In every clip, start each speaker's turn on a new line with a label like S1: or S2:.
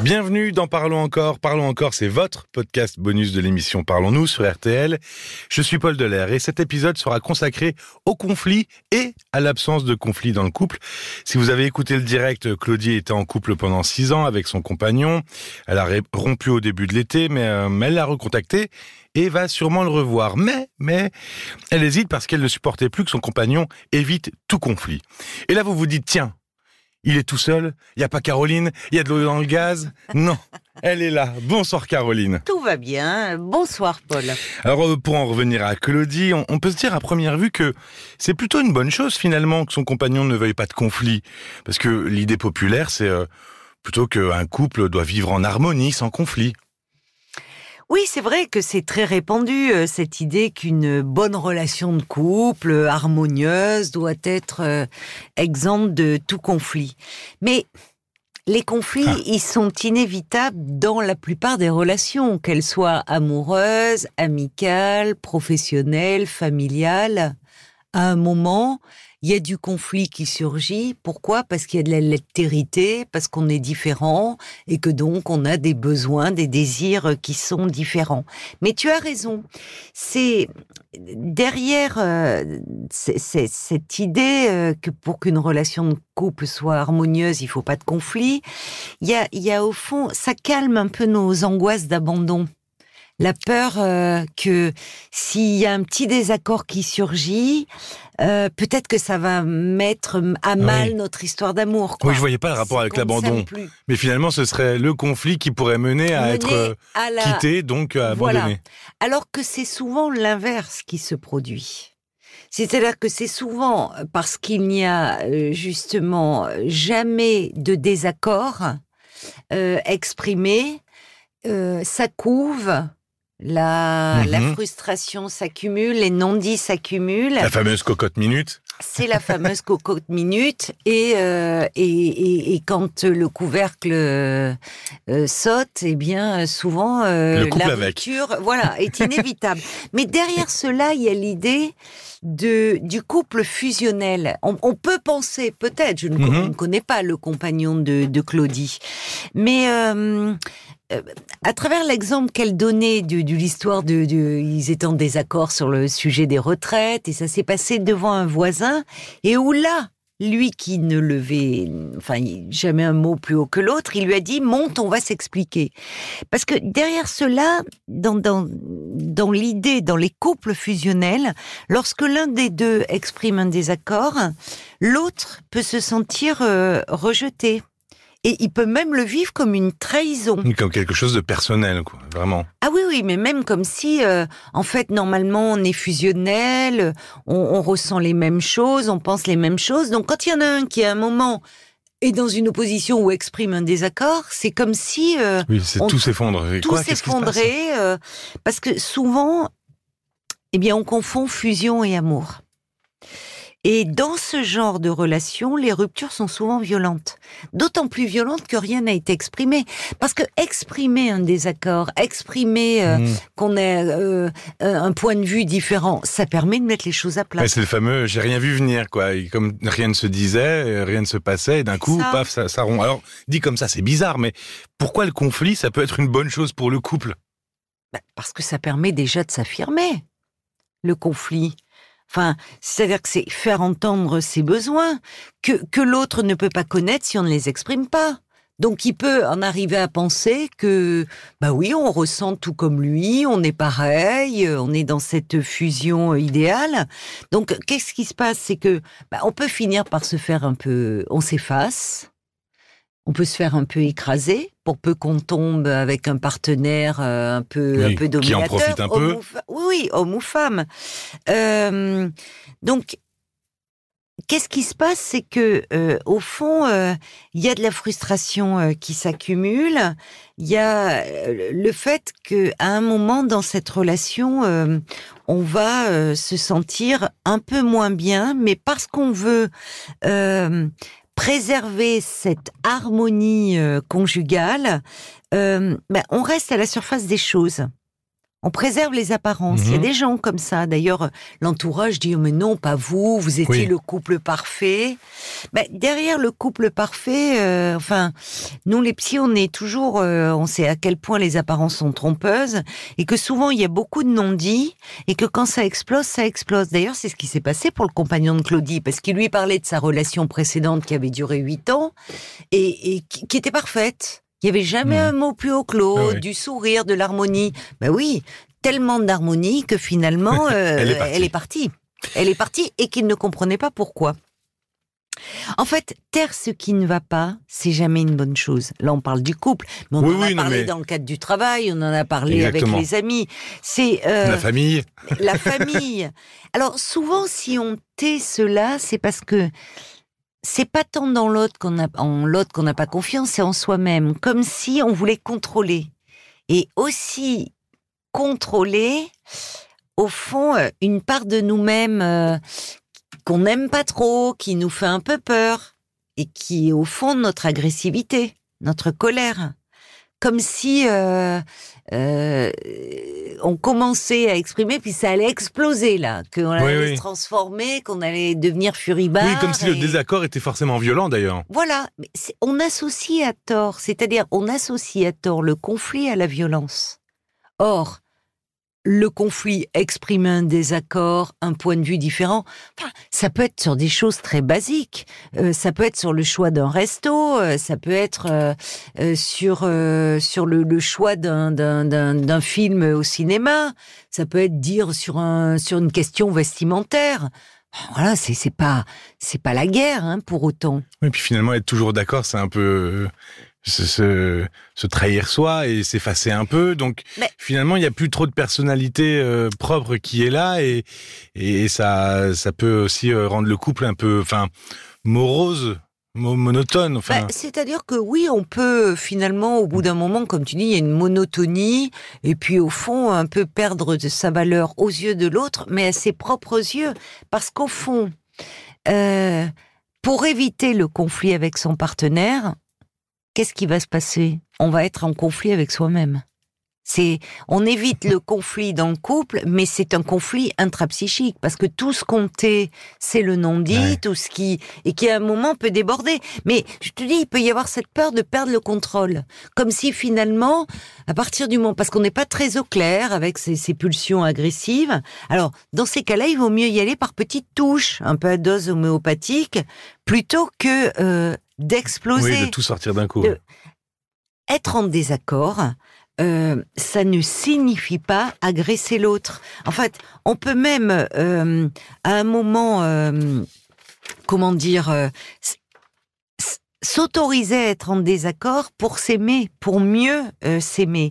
S1: Bienvenue dans Parlons encore. Parlons encore, c'est votre podcast bonus de l'émission Parlons-nous sur RTL. Je suis Paul Delair et cet épisode sera consacré au conflit et à l'absence de conflit dans le couple. Si vous avez écouté le direct, Claudie était en couple pendant six ans avec son compagnon. Elle a rompu au début de l'été, mais euh, elle l'a recontacté et va sûrement le revoir. Mais, mais, elle hésite parce qu'elle ne supportait plus que son compagnon évite tout conflit. Et là, vous vous dites, tiens, il est tout seul, il n'y a pas Caroline, il y a de l'eau dans le gaz. Non, elle est là. Bonsoir Caroline.
S2: Tout va bien. Bonsoir Paul.
S1: Alors euh, pour en revenir à Claudie, on, peut se dire à première vue que c'est plutôt une bonne chose finalement que son compagnon ne veuille pas de conflit. Parce que l'idée populaire, c'est euh, plutôt qu'un couple doit vivre en harmonie, sans conflit.
S2: Oui, c'est vrai que c'est très répandu, euh, cette idée qu'une bonne relation de couple, euh, harmonieuse, doit être euh, exempte de tout conflit. Mais les conflits, ah. ils sont inévitables dans la plupart des relations, qu'elles soient amoureuses, amicales, professionnelles, familiales. À un moment, il y a du conflit qui surgit. Pourquoi? Parce qu'il y a de la latérité, parce qu'on est différent et que donc on a des besoins, des désirs qui sont différents. Mais tu as raison. C'est derrière euh, cette idée euh, que pour qu'une relation de couple soit harmonieuse, il faut pas de conflit. Il y a, il y a au fond, ça calme un peu nos angoisses d'abandon la peur euh, que s'il y a un petit désaccord qui surgit, euh, peut-être que ça va mettre à mal notre histoire d'amour.
S1: Oui, je voyais pas le rapport avec l'abandon. Mais finalement, ce serait le conflit qui pourrait mener à être euh, quitté, donc à abandonner.
S2: Alors que c'est souvent l'inverse qui se produit. C'est-à-dire que c'est souvent parce qu'il n'y a justement jamais de désaccord exprimé, ça couve, la, la mhm. frustration s'accumule, les non-dits s'accumulent.
S1: La fameuse cocotte minute.
S2: C'est la fameuse cocotte minute. Et, euh, et, et, quand le couvercle euh, saute, eh bien, souvent,
S1: euh, la rupture
S2: voilà, est inévitable. Mais derrière cela, il y a l'idée de du couple fusionnel. On, peut penser, peut-être, je ne, mhm. connais pas le compagnon de, de Claudie, mais euh, à travers l'exemple qu'elle donnait de, l'histoire de, de, ils étaient en désaccord sur le sujet des retraites et ça s'est passé devant un voisin et où là, lui qui ne levait enfin jamais un mot plus haut que l'autre, il lui a dit monte, on va s'expliquer. Parce que derrière cela, dans, dans, dans l'idée, dans les couples fusionnels, lorsque l'un des deux exprime un désaccord, l'autre peut se sentir euh, rejeté et il peut même le vivre comme une trahison.
S1: Comme quelque chose de personnel, quoi, vraiment.
S2: Ah oui, oui, mais même comme si, euh, en fait, normalement, on est fusionnel, on, ressent les mêmes choses, on pense les mêmes choses. Donc, quand il y en a un qui, à un moment, est dans une opposition ou exprime un désaccord, c'est comme si...
S1: Euh, oui, c'est tout s'effondre.
S2: Tout s'effondrer, euh, parce que souvent, eh bien, on confond fusion et amour. Et dans ce genre de relation, les ruptures sont souvent violentes. D'autant plus violentes que rien n'a été exprimé. Parce que exprimer un désaccord, exprimer euh, mmh. qu'on ait euh, un point de vue différent, ça permet de mettre les choses à plat.
S1: c'est le fameux j'ai rien vu venir, quoi. comme rien ne se disait, rien ne se passait, et d'un coup, paf, ça, ça rompt. Alors, dit comme ça, c'est bizarre, mais pourquoi le conflit, ça peut être une bonne chose pour le couple?
S2: Bah, Parce que ça permet déjà de s'affirmer, le conflit. Enfin, c'est-à-dire que c'est faire entendre ses besoins que, que l'autre ne peut pas connaître si on ne les exprime pas. Donc il peut en arriver à penser que bah oui, on ressent tout comme lui, on est pareil, on est dans cette fusion idéale. Donc qu'est-ce qui se passe? C'est que bah, on peut finir par se faire un peu, on s'efface, on peut se faire un peu écraser pour peu qu'on tombe avec un partenaire euh, un peu un peu dominateur.
S1: Qui en profite un peu.
S2: oui, oui, homme ou femme. Euh, donc Qu'est-ce qui se passe, c'est que euh, au fond, il y a de la frustration qui s'accumule. Il y a le fait que à un moment dans cette relation, on va se sentir un peu moins bien, mais parce qu'on veut préserver cette harmonie euh, conjugale, euh, ben, on reste à la surface des choses. On préserve les apparences. Il y a
S1: Mhm.
S2: des gens comme ça. D'ailleurs, l'entourage dit oh, mais non, pas vous. Vous étiez
S1: Oui.
S2: le couple parfait. Ben, derrière le couple parfait, euh, enfin, nous les psys, on est toujours, euh, on sait à quel point les apparences sont trompeuses et que souvent il y a beaucoup de non-dits et que quand ça explose, ça explose. D'ailleurs, c'est ce qui s'est passé pour le compagnon de Claudie parce qu'il lui parlait de sa relation précédente qui avait duré huit ans et, et qui, qui était parfaite. Il y avait jamais
S1: Mhm.
S2: un mot plus haut l'autre,
S1: Ah
S2: du sourire, de l'harmonie. Ben oui, tellement d'harmonie que finalement, euh,
S1: Elle est partie.
S2: elle est partie. Elle est partie et qu'il ne comprenait pas pourquoi. En fait, taire ce qui ne va pas, c'est jamais une bonne chose. Là, on parle du couple, mais on
S1: Oui,
S2: en a
S1: oui,
S2: parlé
S1: mais-
S2: dans le cadre du travail, on en a parlé
S1: Exactement.
S2: avec les amis. C'est euh,
S1: La famille.
S2: la famille. Alors souvent, si on tait cela, c'est parce que c'est pas tant dans l'autre qu'on a en l'autre qu'on n'a pas confiance, c'est en soi-même, comme si on voulait contrôler. Et aussi contrôler, au fond, euh, une part de nous-mêmes euh, qu'on n'aime pas trop, qui nous fait un peu peur et qui est au fond notre agressivité, notre colère. Comme si euh, euh, on commençait à exprimer, puis ça allait exploser là, qu'on allait
S1: oui.
S2: se transformer, qu'on allait devenir furibard.
S1: Oui, comme si le désaccord était forcément violent d'ailleurs.
S2: Voilà, mais on associe à tort, c'est-à-dire on associe à tort le conflit à la violence. Or, le conflit exprime un désaccord, un point de vue différent. Ça peut être sur des choses très basiques. Euh, ça peut être sur le choix d'un resto. euh, ça peut être euh, sur sur le, choix d'un film au cinéma. Ça peut être dire sur un sur une question vestimentaire. Voilà, c'est c'est pas c'est pas la guerre hein, pour autant.
S1: Et puis finalement, être toujours d'accord, c'est un peu se, se, se trahir soi et s'effacer un peu. Donc
S2: Mais-
S1: finalement, il n'y a plus trop de personnalité euh, propre qui est là et, et ça, ça peut aussi euh, rendre le couple un peu, enfin, morose, mo- monotone. Enfin,
S2: Bah, C'est-à-dire que oui, on peut finalement, au bout d'un moment, comme tu dis, il y a une monotonie, et puis au fond, un peu perdre de sa valeur aux yeux de l'autre, mais à ses propres yeux. Parce qu'au fond, euh, pour éviter le conflit avec son partenaire, qu'est-ce qui va se passer? On va être en conflit avec soi-même. C'est, on évite le conflit dans le couple, mais c'est un conflit intrapsychique parce que tout ce qu'on tait, c'est le non-dit,
S1: Ouais.
S2: tout ce qui et qui à un moment peut déborder. Mais je te dis, il peut y avoir cette peur de perdre le contrôle, comme si finalement, à partir du moment, parce qu'on n'est pas très au clair avec ces, ces pulsions agressives. Alors, dans ces cas-là, il vaut mieux y aller par petites touches, un peu à dose homéopathique, plutôt que euh, d'exploser
S1: oui, de tout sortir d'un coup.
S2: de- être en désaccord, euh, ça ne signifie pas agresser l'autre. En fait, on peut même, euh, à un moment, euh, comment dire, s'autoriser à être en désaccord pour s'aimer, pour mieux euh, s'aimer.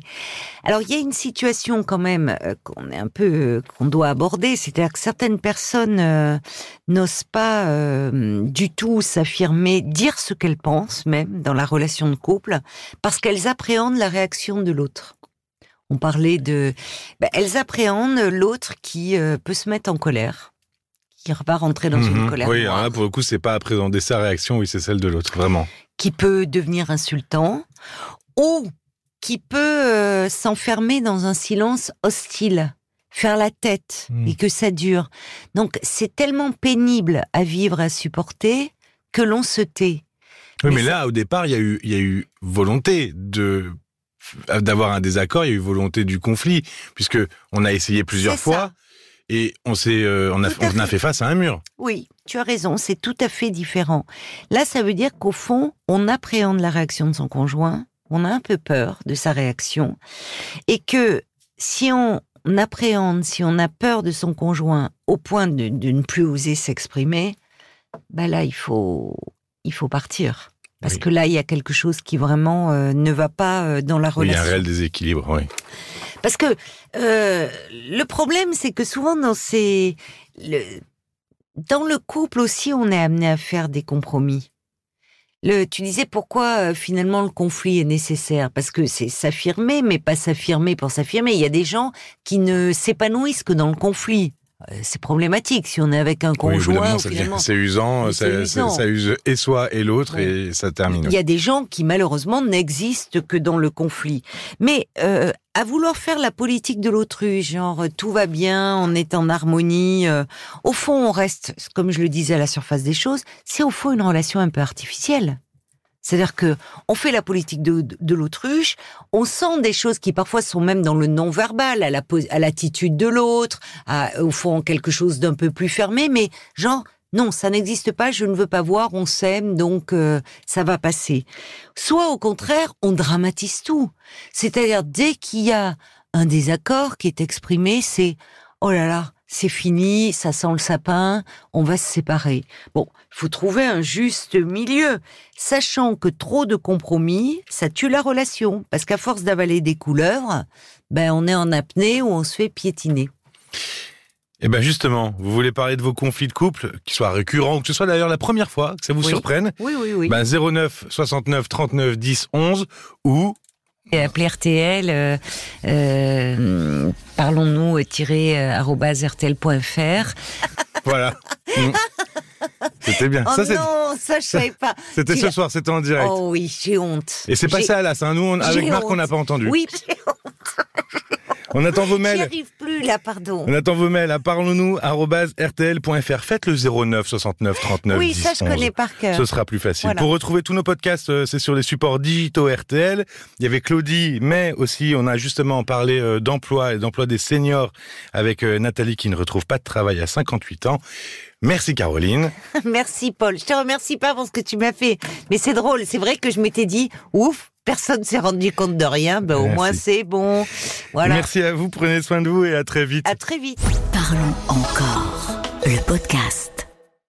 S2: Alors, il y a une situation quand même euh, qu'on est un peu, euh, qu'on doit aborder, c'est-à-dire que certaines personnes n'osent pas du tout s'affirmer, dire ce qu'elles pensent même dans la relation de couple, parce qu'elles appréhendent la réaction de l'autre. On parlait de, ben, elles appréhendent l'autre qui peut se mettre en colère, qui va rentrer dans une
S1: Mhm.
S2: colère
S1: Oui,
S2: noire,
S1: là, pour le coup, c'est pas appréhender sa réaction, oui, c'est celle de l'autre, vraiment.
S2: qui peut devenir insultant, ou qui peut euh, s'enfermer dans un silence hostile, faire la tête
S1: Mhm.
S2: et que ça dure. Donc c'est tellement pénible à vivre, à supporter, que l'on se tait.
S1: Oui,
S2: Mais
S1: là, au départ, il y a eu, il y a eu volonté de d'avoir un désaccord, il y a eu volonté du conflit, puisque on a essayé plusieurs fois
S2: ça.
S1: Et on s'est, euh, on a, on fait. face à un mur.
S2: Oui, tu as raison, c'est tout à fait différent. Là, ça veut dire qu'au fond, on appréhende la réaction de son conjoint, on a un peu peur de sa réaction, et que si on appréhende, si on a peur de son conjoint au point de, de ne plus oser s'exprimer, bah là, il faut, il faut partir. Parce
S1: Oui.
S2: que là, il y a quelque chose qui vraiment euh, ne va pas euh, dans la
S1: Oui, il y a
S2: relation.
S1: un réel déséquilibre, oui.
S2: Parce que euh, le problème, c'est que souvent dans ces, le, dans le couple aussi, on est amené à faire des compromis. Le, tu disais pourquoi euh, finalement le conflit est nécessaire? Parce que c'est s'affirmer, mais pas s'affirmer pour s'affirmer. Il y a des gens qui ne s'épanouissent que dans le conflit. Euh, c'est problématique si on est avec un conjoint.
S1: Oui, finalement, c'est usant, ça, use et soi et l'autre et ça termine.
S2: Il y a des gens qui malheureusement n'existent que dans le conflit. Mais euh, à vouloir faire la politique de l'autruche, genre tout va bien, on est en harmonie. Euh, au fond, on reste, comme je le disais, à la surface des choses. C'est au fond une relation un peu artificielle. C'est-à-dire que on fait la politique de, de, l'autruche, on sent des choses qui parfois sont même dans le non-verbal, à, la, à l'attitude de l'autre, au fond quelque chose d'un peu plus fermé, mais genre non, ça n'existe pas, je ne veux pas voir, on s'aime, donc euh, ça va passer. Soit au contraire, on dramatise tout. C'est-à-dire dès qu'il y a un désaccord qui est exprimé, c'est oh là là, c'est fini, ça sent le sapin, on va se séparer. Bon, il faut trouver un juste milieu, sachant que trop de compromis, ça tue la relation, parce qu'à force d'avaler des couleurs, ben on est en apnée ou on se fait piétiner.
S1: Eh ben justement, vous voulez parler de vos conflits de couple, qui soient récurrents, que ce soit d'ailleurs la première fois que ça vous surprenne.
S2: Oui, oui, oui.
S1: Ben 09 69 39 10 11 ou
S2: et appeler RTL, euh, euh, parlons-nous-rtl.fr.
S1: voilà. Mm. C'était bien.
S2: Oh ça, non, ça je savais pas.
S1: C'était ce soir, c'était en direct.
S2: Oh oui, j'ai honte.
S1: Et c'est passé à l'as. Hein. Nous, avec Marc, on n'a pas entendu.
S2: Oui, j'ai honte.
S1: On attend vos mails. J'y
S2: arrive plus là, pardon.
S1: On attend vos mails à parlons-nous@rtl.fr. Faites le 09 69 39
S2: Oui, ça je connais par cœur.
S1: Ce sera plus facile. Pour retrouver tous nos podcasts, euh, c'est sur les supports digitaux RTL. Il y avait Claudie, mais aussi on a justement parlé euh, d'emploi et d'emploi des seniors avec euh, Nathalie qui ne retrouve pas de travail à 58 ans. Merci Caroline.
S2: Merci Paul. Je te remercie pas pour ce que tu m'as fait. Mais c'est drôle. C'est vrai que je m'étais dit, ouf, personne s'est rendu compte de rien, ben au moins c'est bon. Voilà.
S1: Merci à vous, prenez soin de vous et à très vite.
S2: À très vite.
S3: Parlons encore, le podcast.